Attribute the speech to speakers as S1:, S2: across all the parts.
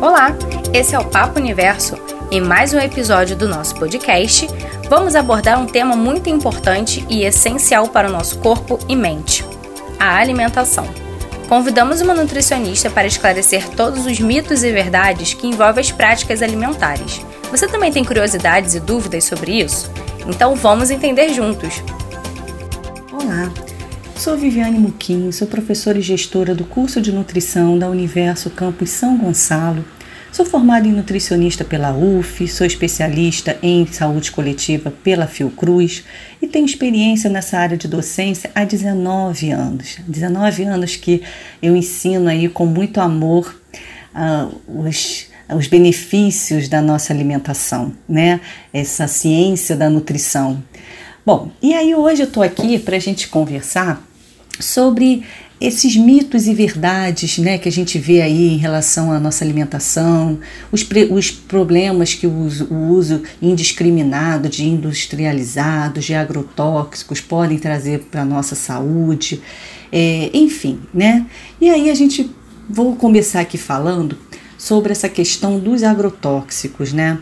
S1: Olá, esse é o Papo Universo. Em mais um episódio do nosso podcast, vamos abordar um tema muito importante e essencial para o nosso corpo e mente: a alimentação. Convidamos uma nutricionista para esclarecer todos os mitos e verdades que envolvem as práticas alimentares. Você também tem curiosidades e dúvidas sobre isso? Então vamos entender juntos.
S2: Olá, sou Viviane Muquim, sou professora e gestora do curso de nutrição da Universo Campus São Gonçalo. Sou formada em nutricionista pela UF, sou especialista em saúde coletiva pela Fiocruz e tenho experiência nessa área de docência há 19 anos. 19 anos que eu ensino aí com muito amor uh, os os benefícios da nossa alimentação, né? Essa ciência da nutrição. Bom, e aí hoje eu estou aqui para a gente conversar sobre esses mitos e verdades né, que a gente vê aí em relação à nossa alimentação, os, os problemas que o uso, o uso indiscriminado de industrializados, de agrotóxicos podem trazer para a nossa saúde, é, enfim, né? E aí a gente, vou começar aqui falando sobre essa questão dos agrotóxicos, né?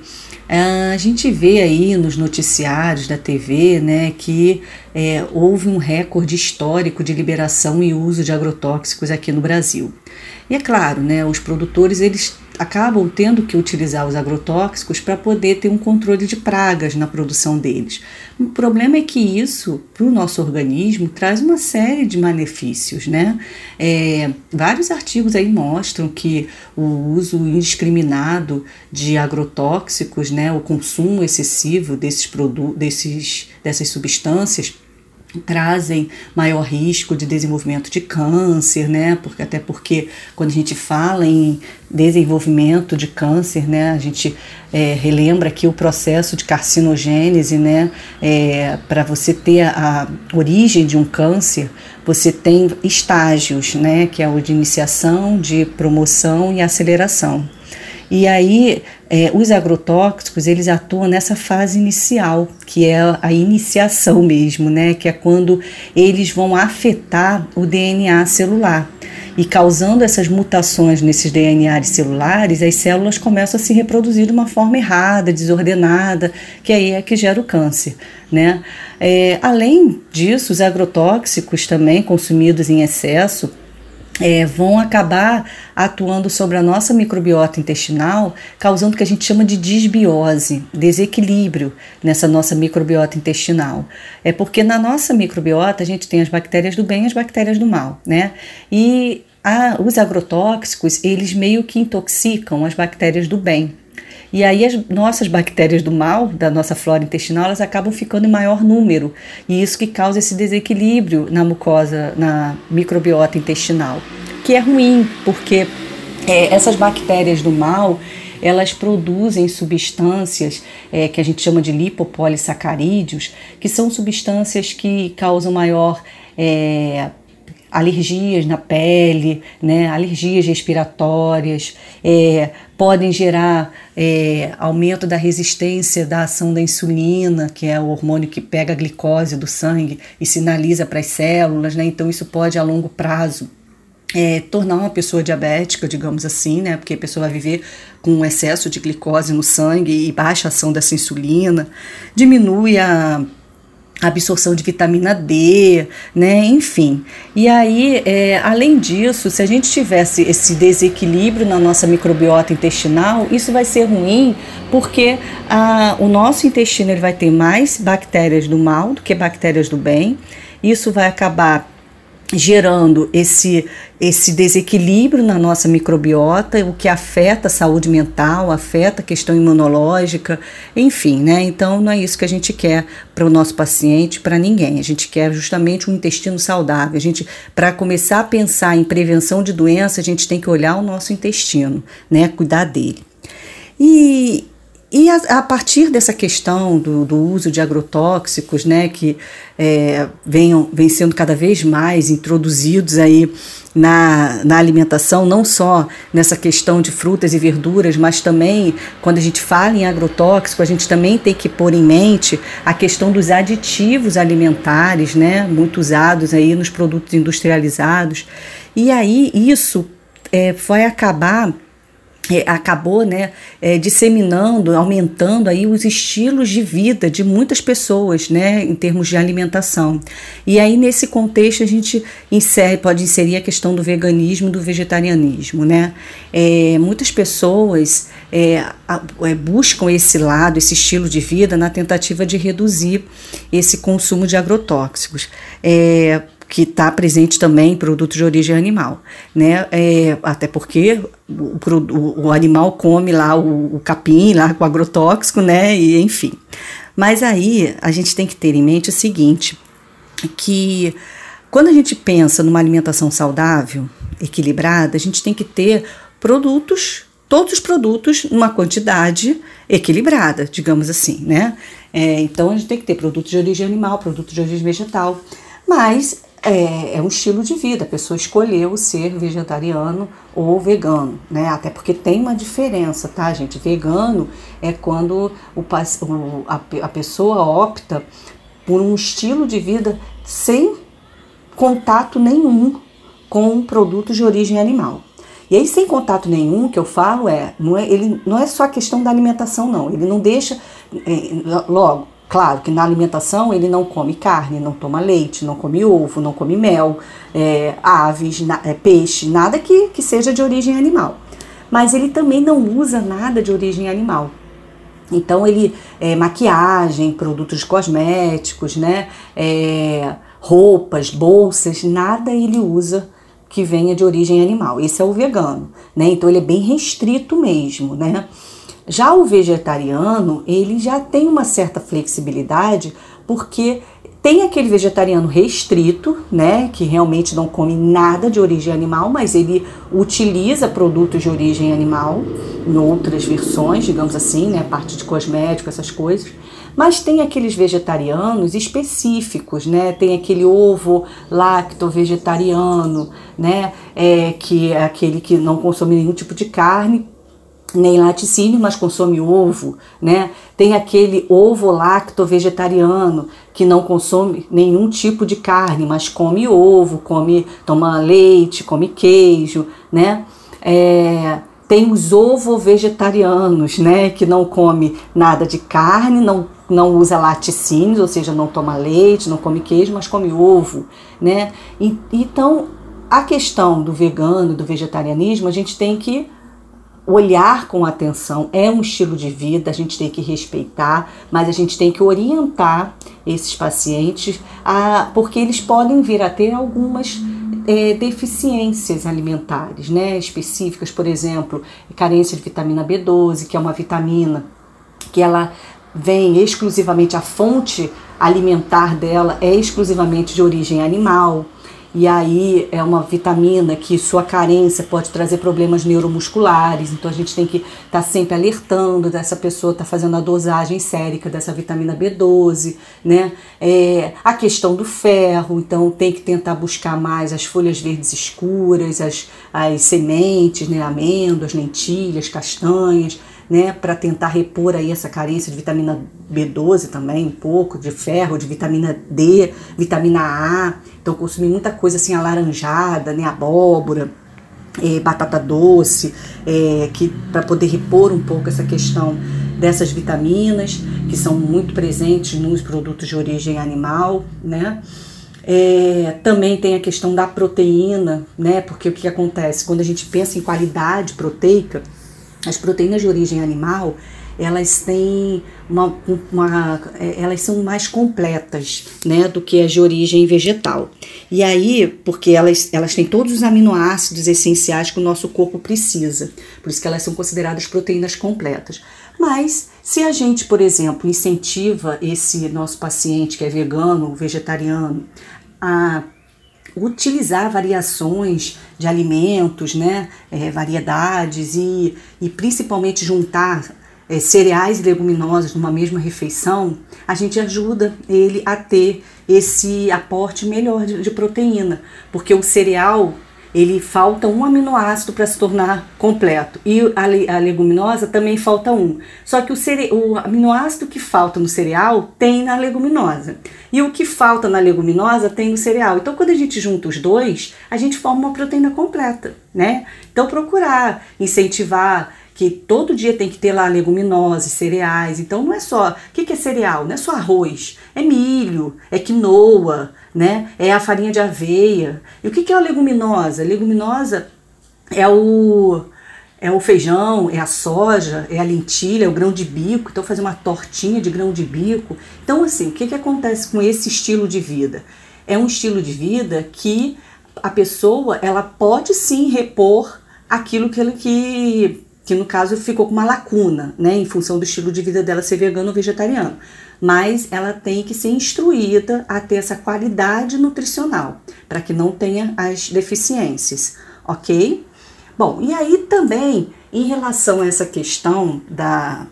S2: A gente vê aí nos noticiários da TV né, que é, houve um recorde histórico de liberação e uso de agrotóxicos aqui no Brasil. E é claro, né, os produtores eles acabam tendo que utilizar os agrotóxicos para poder ter um controle de pragas na produção deles. O problema é que isso, para o nosso organismo, traz uma série de malefícios, né? É, vários artigos aí mostram que o uso indiscriminado de agrotóxicos, né, o consumo excessivo desses desses, dessas substâncias, trazem maior risco de desenvolvimento de câncer, né? Porque até porque quando a gente fala em desenvolvimento de câncer, né, a gente é, relembra aqui o processo de carcinogênese, né? É, Para você ter a origem de um câncer, você tem estágios, né? Que é o de iniciação, de promoção e aceleração. E aí, é, os agrotóxicos, eles atuam nessa fase inicial, que é a iniciação mesmo, né? Que é quando eles vão afetar o DNA celular. E causando essas mutações nesses DNAs celulares, as células começam a se reproduzir de uma forma errada, desordenada, que aí é que gera o câncer. Né? É, além disso, os agrotóxicos também consumidos em excesso é, vão acabar atuando sobre a nossa microbiota intestinal, causando o que a gente chama de disbiose, desequilíbrio nessa nossa microbiota intestinal. É porque na nossa microbiota a gente tem as bactérias do bem e as bactérias do mal, né? E a, os agrotóxicos, eles meio que intoxicam as bactérias do bem. E aí as nossas bactérias do mal, da nossa flora intestinal, elas acabam ficando em maior número. E isso que causa esse desequilíbrio na mucosa, na microbiota intestinal, que é ruim, porque é, essas bactérias do mal, elas produzem substâncias é, que a gente chama de lipopolissacarídeos, que são substâncias que causam maior é, alergias na pele, né, alergias respiratórias, é, podem gerar é, aumento da resistência da ação da insulina, que é o hormônio que pega a glicose do sangue e sinaliza para as células, né, então isso pode a longo prazo é, tornar uma pessoa diabética, digamos assim, né? Porque a pessoa vai viver com excesso de glicose no sangue e baixa ação dessa insulina, diminui a absorção de vitamina D, né? Enfim. E aí, é, além disso, se a gente tivesse esse desequilíbrio na nossa microbiota intestinal, isso vai ser ruim porque a, o nosso intestino ele vai ter mais bactérias do mal do que bactérias do bem. Isso vai acabar gerando esse, esse desequilíbrio na nossa microbiota, o que afeta a saúde mental, afeta a questão imunológica, enfim, né? Então não é isso que a gente quer para o nosso paciente, para ninguém. A gente quer justamente um intestino saudável. A gente, para começar a pensar em prevenção de doença, a gente tem que olhar o nosso intestino, né? Cuidar dele. E, e a, a, partir dessa questão do, do, uso de agrotóxicos, né, que é, venham, vem sendo cada vez mais introduzidos aí na, na alimentação, não só nessa questão de frutas e verduras, mas também quando a gente fala em agrotóxico, a gente também tem que pôr em mente a questão dos aditivos alimentares, né, muito usados aí nos produtos industrializados. E aí isso é, vai acabar acabou né, é, disseminando, aumentando aí os estilos de vida de muitas pessoas, né, em termos de alimentação. E aí nesse contexto a gente insere, pode inserir a questão do veganismo, do vegetarianismo, né? É, muitas pessoas é, é, buscam esse lado, esse estilo de vida na tentativa de reduzir esse consumo de agrotóxicos. É, que está presente também em produtos de origem animal, né? É, até porque o, o, o, animal come lá o, o capim lá com agrotóxico, né? E enfim. Mas aí a gente tem que ter em mente o seguinte, que quando a gente pensa numa alimentação saudável, equilibrada, a gente tem que ter produtos, todos os produtos numa quantidade equilibrada, digamos assim, né? É, então a gente tem que ter produtos de origem animal, produtos de origem vegetal, mas é, é, um estilo de vida. A pessoa escolheu ser vegetariano ou vegano, né? Até porque tem uma diferença, tá, gente? Vegano é quando o, o, a, a pessoa opta por um estilo de vida sem contato nenhum com produtos de origem animal. E aí, sem contato nenhum, que eu falo é, não é, ele não é só a questão da alimentação, não. Ele não deixa, é, logo, Claro que na alimentação ele não come carne, não toma leite, não come ovo, não come mel, é, aves, na, é, peixe, nada que, que seja de origem animal. Mas ele também não usa nada de origem animal. Então ele é, maquiagem, produtos cosméticos, né, é, roupas, bolsas, nada ele usa que venha de origem animal. Esse é o vegano, né? Então ele é bem restrito mesmo, né? Já o vegetariano, ele já tem uma certa flexibilidade, porque tem aquele vegetariano restrito, né, que realmente não come nada de origem animal, mas ele utiliza produtos de origem animal em outras versões, digamos assim, né, parte de cosmético, essas coisas. Mas tem aqueles vegetarianos específicos, né? Tem aquele ovo lacto vegetariano, né? É, que é aquele que não consome nenhum tipo de carne, nem laticínio, mas consome ovo, né? Tem aquele ovo lacto vegetariano que não consome nenhum tipo de carne, mas come ovo, come, toma leite, come queijo, né? É, tem os ovo vegetarianos, né? Que não come nada de carne, não, não usa laticínios, ou seja, não toma leite, não come queijo, mas come ovo, né? E, então, a questão do vegano, do vegetarianismo, a gente tem que olhar com atenção, é um estilo de vida, a gente tem que respeitar, mas a gente tem que orientar esses pacientes, a, porque eles podem vir a ter algumas é, deficiências alimentares, né, específicas, por exemplo, carência de vitamina B12, que é uma vitamina que ela vem exclusivamente, a fonte alimentar dela é exclusivamente de origem animal e aí é uma vitamina que sua carência pode trazer problemas neuromusculares, então a gente tem que estar tá sempre alertando dessa pessoa tá fazendo a dosagem sérica dessa vitamina B12, né? É, a questão do ferro, então tem que tentar buscar mais as folhas verdes escuras, as, as sementes, né? Amêndoas, lentilhas, castanhas né, para tentar repor aí essa carência de vitamina B12 também, um pouco, de ferro, de vitamina D, vitamina A. Então consumir muita coisa assim alaranjada, né, abóbora, é, batata doce, é, que para poder repor um pouco essa questão dessas vitaminas que são muito presentes nos produtos de origem animal, né? É, também tem a questão da proteína, né? Porque o que acontece quando a gente pensa em qualidade proteica, as proteínas de origem animal, elas têm uma, uma, é, elas são mais completas, né, do que as de origem vegetal. E aí, porque elas, elas têm todos os aminoácidos essenciais que o nosso corpo precisa, por isso que elas são consideradas proteínas completas. Mas se a gente, por exemplo, incentiva esse nosso paciente que é vegano, vegetariano, a utilizar variações de alimentos, né, é, variedades e, e principalmente juntar é, cereais e leguminosas numa mesma refeição, a gente ajuda ele a ter esse aporte melhor de, de proteína, porque o cereal ele falta um aminoácido para se tornar completo. E a, a, leguminosa também falta um. Só que o, cere, o aminoácido que falta no cereal tem na leguminosa. E o que falta na leguminosa tem no cereal. Então, quando a gente junta os dois, a gente forma uma proteína completa, né? Então, procurar incentivar que todo dia tem que ter lá leguminosas, cereais. Então não é só. O que, que é cereal? Não é só arroz, é milho, é quinoa, né? É a farinha de aveia. E o que, que é a leguminosa? A leguminosa é o é o feijão, é a soja, é a lentilha, é o grão de bico. Então, fazer uma tortinha de grão de bico. Então, assim, o que, que acontece com esse estilo de vida? É um estilo de vida que a pessoa ela pode sim repor aquilo que, que, que no caso ficou com uma lacuna, né, em função do estilo de vida dela ser vegano ou vegetariano. Mas ela tem que ser instruída a ter essa qualidade nutricional, para que não tenha as deficiências, ok? Bom, e aí também, em relação a essa questão da,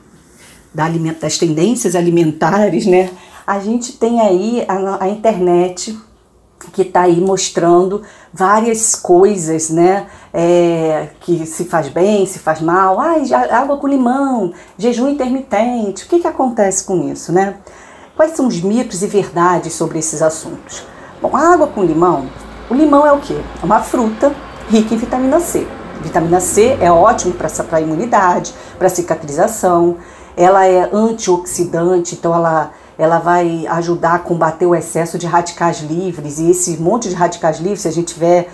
S2: da das tendências alimentares, né? A gente tem aí a, a internet que está aí mostrando várias coisas, né? É, que se faz bem, se faz mal. Ai, água com limão, jejum intermitente. O que, que acontece com isso, né? Quais são os mitos e verdades sobre esses assuntos? Bom, a água com limão, o limão é o quê? É uma fruta rica em vitamina C. Vitamina C é ótimo para a imunidade, para cicatrização. Ela é antioxidante, então ela, ela vai ajudar a combater o excesso de radicais livres. E esse monte de radicais livres, se a gente tiver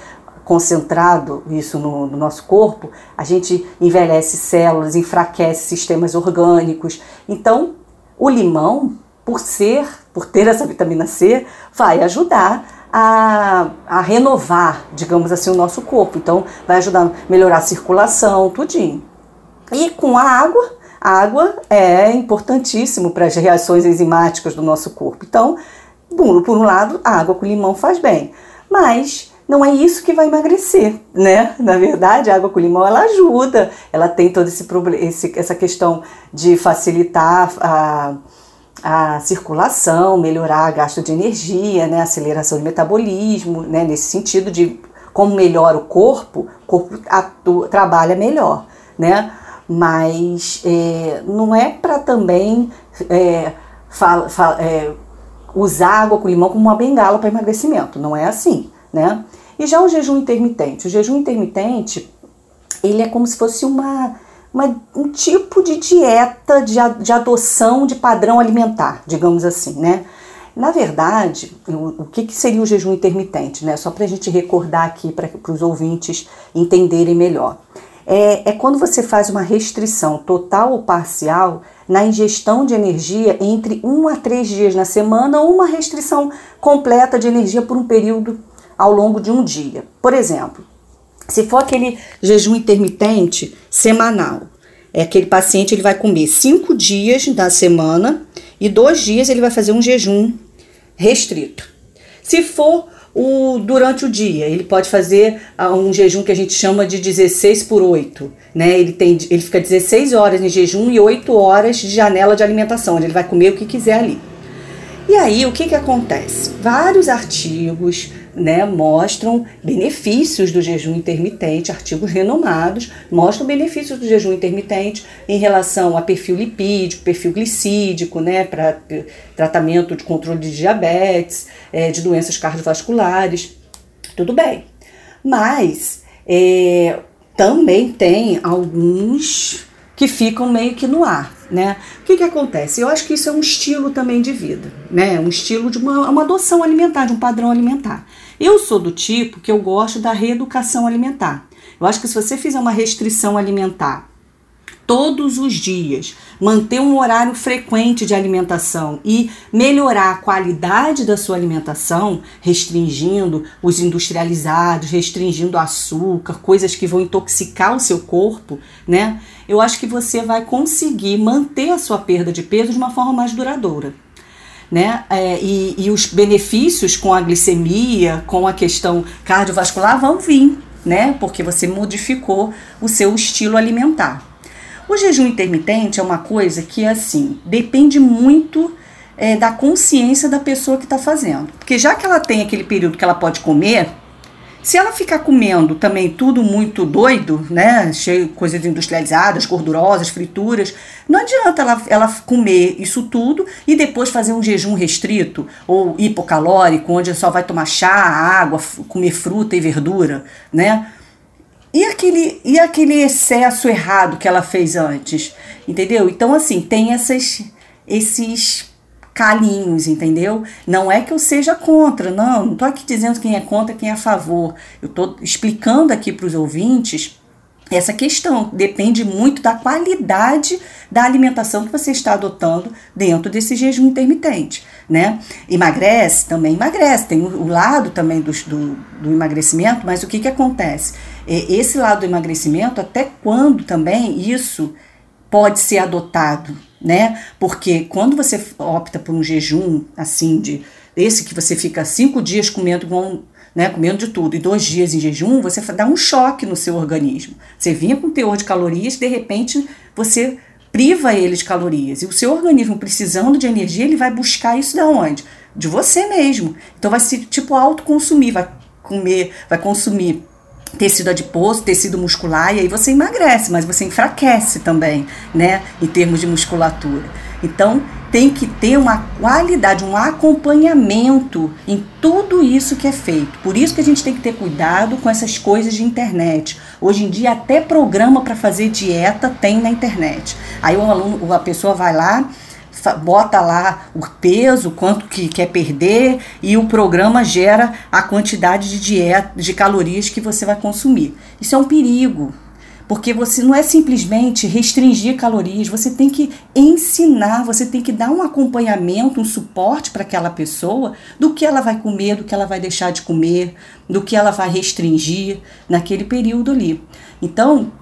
S2: concentrado isso no, no, nosso corpo, a gente envelhece células, enfraquece sistemas orgânicos. Então, o limão, por ser, por ter essa vitamina C, vai ajudar a, a renovar, digamos assim, o nosso corpo. Então, vai ajudar a melhorar a circulação, tudinho. E com a água, a água é importantíssimo para as reações enzimáticas do nosso corpo. Então, por, um lado, a água com limão faz bem, mas não é isso que vai emagrecer, né? Na verdade, a água com limão ela ajuda, ela tem toda esse, essa questão de facilitar a a circulação, melhorar o gasto de energia, né, aceleração do metabolismo, né, nesse sentido de como melhora o corpo, o corpo atua, trabalha melhor, né? Mas é, não é para também é, é, usar água com limão como uma bengala para emagrecimento, não é assim, né? E já o jejum intermitente, o jejum intermitente, ele é como se fosse uma uma, um tipo de dieta de, de adoção de padrão alimentar, digamos assim, né? Na verdade, o, o que, que, seria o jejum intermitente, né? Só para a gente recordar aqui para os ouvintes entenderem melhor. É, é quando você faz uma restrição total ou parcial na ingestão de energia entre um a três dias na semana ou uma restrição completa de energia por um período ao longo de um dia. Por exemplo, se for aquele jejum intermitente semanal, é aquele paciente ele vai comer cinco dias da semana e dois dias ele vai fazer um jejum restrito. Se for o, durante o dia, ele pode fazer ah, um jejum que a gente chama de 16 por 8. Né? Ele, tem, ele fica 16 horas em jejum e 8 horas de janela de alimentação, onde ele vai comer o que quiser ali. E aí, o que, que acontece? Vários artigos, né, mostram benefícios do jejum intermitente, artigos renomados mostram benefícios do jejum intermitente em relação a perfil lipídico, perfil glicídico, né, para tratamento de controle de diabetes, é, de doenças cardiovasculares, tudo bem. Mas é, também tem alguns que ficam meio que no ar, né? O que, que acontece? Eu acho que isso é um estilo também de vida, né? Um estilo de uma, uma adoção alimentar, de um padrão alimentar. Eu sou do tipo que eu gosto da reeducação alimentar. Eu acho que se você fizer uma restrição alimentar todos os dias, manter um horário frequente de alimentação e melhorar a qualidade da sua alimentação, restringindo os industrializados, restringindo açúcar, coisas que vão intoxicar o seu corpo, né? Eu acho que você vai conseguir manter a sua perda de peso de uma forma mais duradoura. Né? É, e, e os benefícios com a glicemia, com a questão cardiovascular vão vir, né? Porque você modificou o seu estilo alimentar. O jejum intermitente é uma coisa que, assim, depende muito é, da consciência da pessoa que está fazendo. Porque já que ela tem aquele período que ela pode comer, se ela ficar comendo também tudo muito doido, né, cheio de coisas industrializadas, gordurosas, frituras, não adianta ela, ela comer isso tudo e depois fazer um jejum restrito ou hipocalórico, onde só vai tomar chá, água, comer fruta e verdura, né? E aquele, e aquele excesso errado que ela fez antes? Entendeu? Então, assim, tem essas, esses calinhos, entendeu? Não é que eu seja contra, não, não tô aqui dizendo quem é contra, quem é a favor. Eu tô explicando aqui para os ouvintes essa questão depende muito da qualidade da alimentação que você está adotando dentro desse jejum intermitente, né? Emagrece, também emagrece, tem o lado também do, do, do emagrecimento, mas o que que acontece? Esse lado do emagrecimento, até quando também isso pode ser adotado, né? Porque quando você opta por um jejum assim de esse que você fica cinco dias comendo igual né, comendo de tudo, e dois dias em jejum, você dá um choque no seu organismo. Você vinha com teor de calorias, de repente você priva ele de calorias. E o seu organismo precisando de energia, ele vai buscar isso da onde? De você mesmo. Então vai se tipo autoconsumir, vai comer, vai consumir tecido adiposo, tecido muscular, e aí você emagrece, mas você enfraquece também, né, em termos de musculatura. Então, tem que ter uma qualidade, um acompanhamento em tudo isso que é feito. Por isso que a gente tem que ter cuidado com essas coisas de internet. Hoje em dia até programa para fazer dieta tem na internet. Aí o aluno, a pessoa vai lá, bota lá o peso, quanto que quer perder e o programa gera a quantidade de dieta, de calorias que você vai consumir. Isso é um perigo, porque você não é simplesmente restringir calorias, você tem que ensinar, você tem que dar um acompanhamento, um suporte para aquela pessoa do que ela vai comer, do que ela vai deixar de comer, do que ela vai restringir naquele período ali. Então,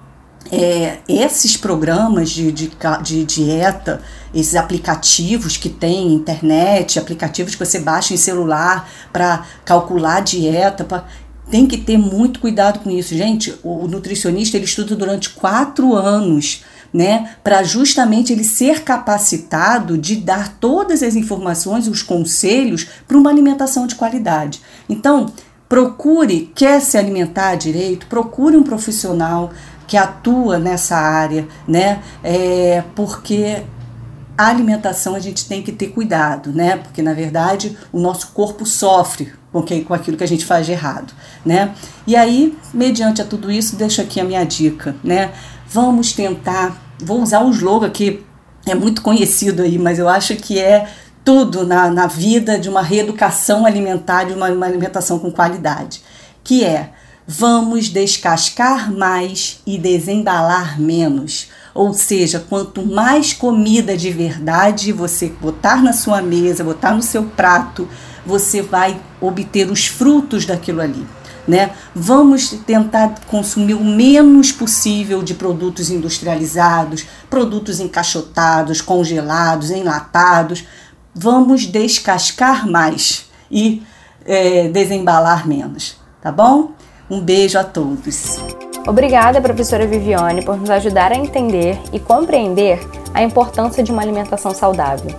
S2: é, esses programas de, de, de, dieta, esses aplicativos que tem internet, aplicativos que você baixa em celular para calcular dieta, pra, tem que ter muito cuidado com isso. Gente, o nutricionista ele estuda durante quatro anos, né, para justamente ele ser capacitado de dar todas as informações, os conselhos para uma alimentação de qualidade. Então, procure, quer se alimentar direito, procure um profissional que atua nessa área, né, é, porque a alimentação a gente tem que ter cuidado, né? Porque na verdade o nosso corpo sofre com, que, com aquilo que a gente faz de errado, né? E aí, mediante a tudo isso, deixo aqui a minha dica, né? Vamos tentar, vou usar um slogan que é muito conhecido aí, mas eu acho que é tudo na, na vida de uma reeducação alimentar, de uma, uma alimentação com qualidade, que é vamos descascar mais e desembalar menos. Ou seja, quanto mais comida de verdade você botar na sua mesa, botar no seu prato, você vai obter os frutos daquilo ali. Né? Vamos tentar consumir o menos possível de produtos industrializados, produtos encaixotados, congelados, enlatados. Vamos descascar mais e é, desembalar menos, tá bom? Um beijo a todos.
S1: Obrigada, professora Viviane, por nos ajudar a entender e compreender a importância de uma alimentação saudável.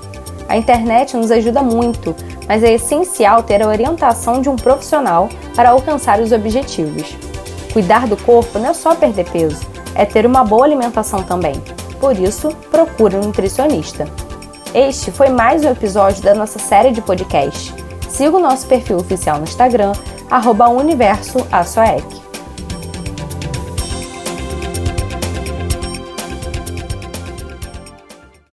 S1: A internet nos ajuda muito, mas é essencial ter a orientação de um profissional para alcançar os objetivos. Cuidar do corpo não é só perder peso, é ter uma boa alimentação também. Por isso, procure um nutricionista. Este foi mais um episódio da nossa série de podcast. Siga o nosso perfil oficial no Instagram, arroba